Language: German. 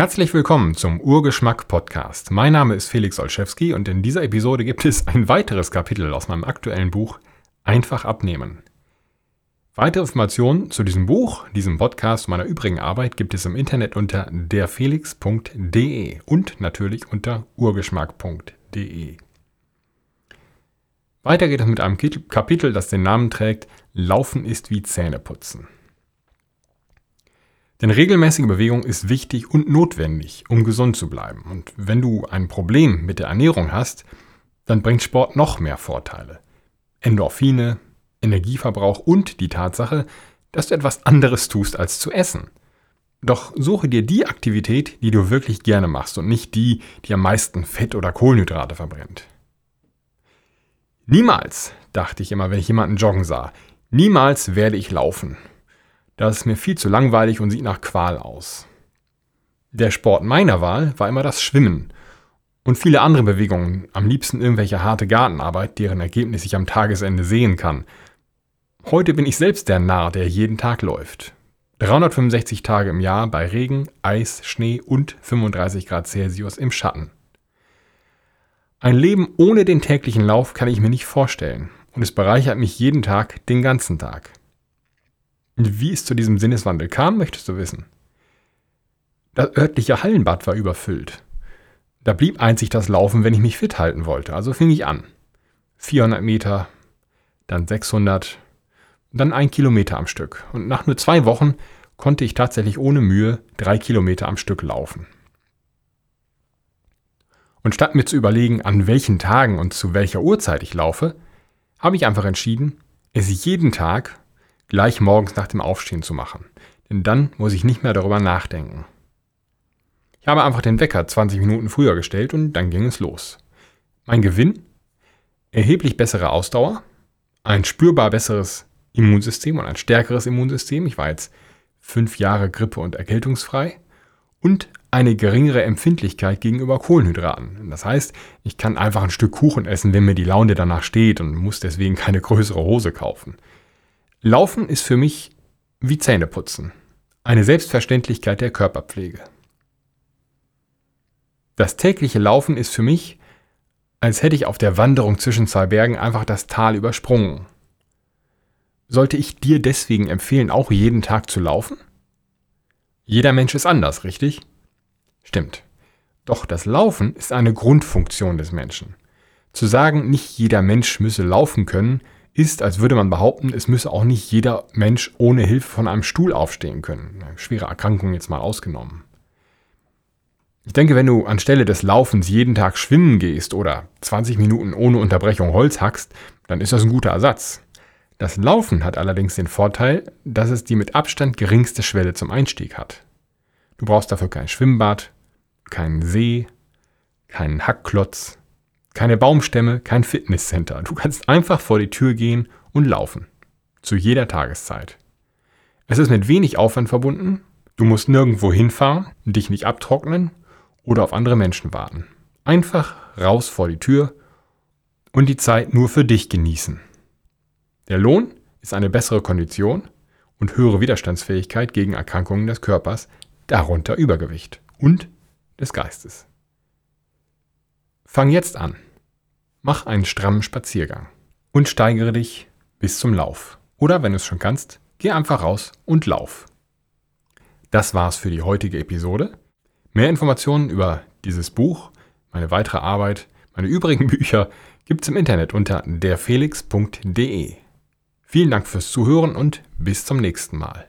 Herzlich willkommen zum Urgeschmack Podcast. Mein Name ist Felix Olszewski und in dieser Episode gibt es ein weiteres Kapitel aus meinem aktuellen Buch Einfach abnehmen. Weitere Informationen zu diesem Buch, diesem Podcast meiner übrigen Arbeit gibt es im Internet unter derfelix.de und natürlich unter urgeschmack.de. Weiter geht es mit einem Kapitel, das den Namen trägt Laufen ist wie Zähneputzen. Denn regelmäßige Bewegung ist wichtig und notwendig, um gesund zu bleiben. Und wenn du ein Problem mit der Ernährung hast, dann bringt Sport noch mehr Vorteile. Endorphine, Energieverbrauch und die Tatsache, dass du etwas anderes tust als zu essen. Doch suche dir die Aktivität, die du wirklich gerne machst und nicht die, die am meisten Fett oder Kohlenhydrate verbrennt. Niemals, dachte ich immer, wenn ich jemanden joggen sah, niemals werde ich laufen. Das ist mir viel zu langweilig und sieht nach Qual aus. Der Sport meiner Wahl war immer das Schwimmen und viele andere Bewegungen, am liebsten irgendwelche harte Gartenarbeit, deren Ergebnis ich am Tagesende sehen kann. Heute bin ich selbst der Narr, der jeden Tag läuft. 365 Tage im Jahr bei Regen, Eis, Schnee und 35 Grad Celsius im Schatten. Ein Leben ohne den täglichen Lauf kann ich mir nicht vorstellen und es bereichert mich jeden Tag, den ganzen Tag. Wie es zu diesem Sinneswandel kam, möchtest du wissen. Das örtliche Hallenbad war überfüllt. Da blieb einzig das Laufen, wenn ich mich fit halten wollte. Also fing ich an. 400 Meter, dann 600, dann ein Kilometer am Stück. Und nach nur zwei Wochen konnte ich tatsächlich ohne Mühe drei Kilometer am Stück laufen. Und statt mir zu überlegen, an welchen Tagen und zu welcher Uhrzeit ich laufe, habe ich einfach entschieden, es jeden Tag gleich morgens nach dem Aufstehen zu machen. Denn dann muss ich nicht mehr darüber nachdenken. Ich habe einfach den Wecker 20 Minuten früher gestellt und dann ging es los. Mein Gewinn? Erheblich bessere Ausdauer, ein spürbar besseres Immunsystem und ein stärkeres Immunsystem. Ich war jetzt fünf Jahre grippe- und erkältungsfrei und eine geringere Empfindlichkeit gegenüber Kohlenhydraten. Das heißt, ich kann einfach ein Stück Kuchen essen, wenn mir die Laune danach steht und muss deswegen keine größere Hose kaufen. Laufen ist für mich wie Zähneputzen. Eine Selbstverständlichkeit der Körperpflege. Das tägliche Laufen ist für mich, als hätte ich auf der Wanderung zwischen zwei Bergen einfach das Tal übersprungen. Sollte ich dir deswegen empfehlen, auch jeden Tag zu laufen? Jeder Mensch ist anders, richtig? Stimmt. Doch das Laufen ist eine Grundfunktion des Menschen. Zu sagen, nicht jeder Mensch müsse laufen können, ist, als würde man behaupten, es müsse auch nicht jeder Mensch ohne Hilfe von einem Stuhl aufstehen können. Schwere Erkrankungen jetzt mal ausgenommen. Ich denke, wenn du anstelle des Laufens jeden Tag schwimmen gehst oder 20 Minuten ohne Unterbrechung Holz hackst, dann ist das ein guter Ersatz. Das Laufen hat allerdings den Vorteil, dass es die mit Abstand geringste Schwelle zum Einstieg hat. Du brauchst dafür kein Schwimmbad, keinen See, keinen Hackklotz, keine Baumstämme, kein Fitnesscenter. Du kannst einfach vor die Tür gehen und laufen. Zu jeder Tageszeit. Es ist mit wenig Aufwand verbunden. Du musst nirgendwo hinfahren, dich nicht abtrocknen oder auf andere Menschen warten. Einfach raus vor die Tür und die Zeit nur für dich genießen. Der Lohn ist eine bessere Kondition und höhere Widerstandsfähigkeit gegen Erkrankungen des Körpers, darunter Übergewicht und des Geistes. Fang jetzt an. Mach einen strammen Spaziergang und steigere dich bis zum Lauf. Oder wenn du es schon kannst, geh einfach raus und lauf. Das war's für die heutige Episode. Mehr Informationen über dieses Buch, meine weitere Arbeit, meine übrigen Bücher gibt's im Internet unter derfelix.de. Vielen Dank fürs Zuhören und bis zum nächsten Mal.